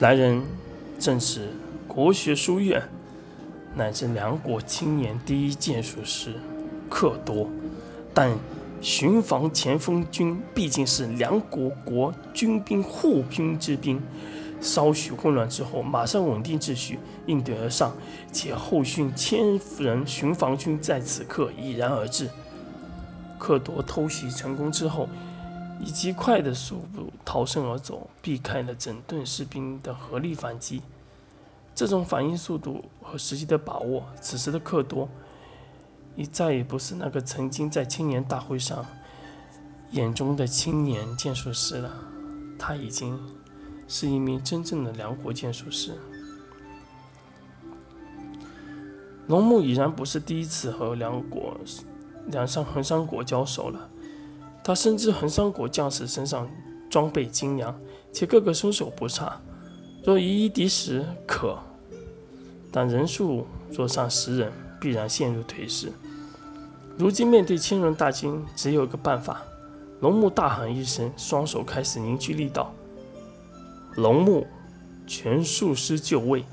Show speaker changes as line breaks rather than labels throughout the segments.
来人正是国学书院乃至两国青年第一剑术师克多，但巡防前锋军毕竟是两国国军兵护兵之兵，稍许混乱之后，马上稳定秩序，应对而上，且后续千人巡防军在此刻已然而至。克多偷袭成功之后。以极快的速度逃生而走，避开了整队士兵的合力反击。这种反应速度和时机的把握，此时的克多已再也不是那个曾经在青年大会上眼中的青年剑术师了，他已经是一名真正的梁国剑术师。龙木已然不是第一次和梁国、梁山横山国交手了。他深知恒山国将士身上装备精良，且个个身手不差，若以一敌十可，但人数若上十人，必然陷入颓势。如今面对千人大军，只有一个办法。龙木大喊一声，双手开始凝聚力道。龙木全术师就位，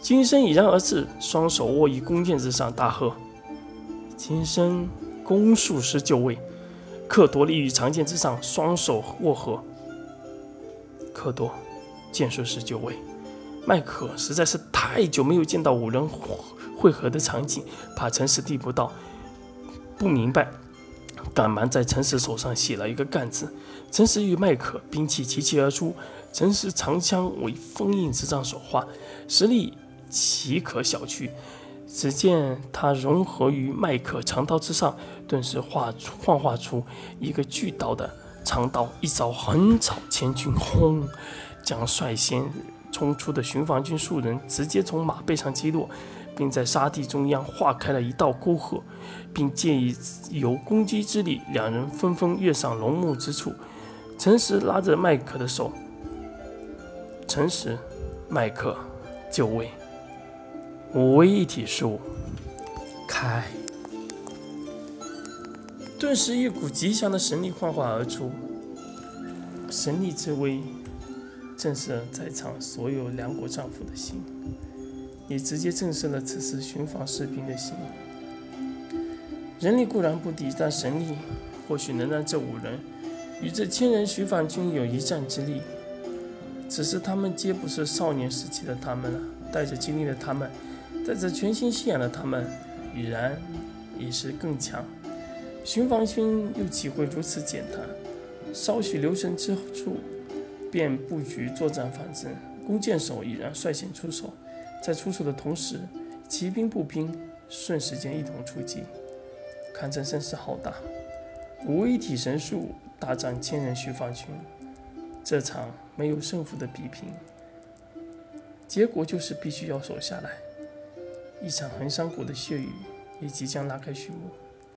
金身已然而至，双手握于弓箭之上，大喝：“金身弓术师就位！”克多立于长剑之上，双手握合。克多，剑术师就位。麦克实在是太久没有见到五人会合的场景，怕陈实递不到，不明白，赶忙在陈实手上写了一个“干”字。陈实与麦克兵器齐齐而出，陈实长枪为封印之杖所化，实力岂可小觑？只见他融合于麦克长刀之上，顿时画出幻化出一个巨刀的长刀，一招横扫千军，轰，将率先冲出的巡防军数人直接从马背上击落，并在沙地中央划开了一道沟壑，并借以有攻击之力，两人纷纷跃上龙木之处。陈实拉着麦克的手，陈实，麦克，就位。五位一体术开，顿时一股极强的神力幻化而出，神力之威震慑在场所有两国丈夫的心，也直接震慑了此时巡防士兵的心。人力固然不敌，但神力或许能让这五人与这千人巡防军有一战之力。只是他们皆不是少年时期的他们了，带着经历的他们。在这全新信仰的他们，已然已是更强。巡防军又岂会如此简单？稍许留神之处，便布局作战方针。弓箭手已然率先出手，在出手的同时，骑兵步兵顺时间一同出击，堪称声势浩大。五位一体神术大战千人巡防军，这场没有胜负的比拼，结果就是必须要守下来。一场衡山湖的血雨也即将拉开序幕。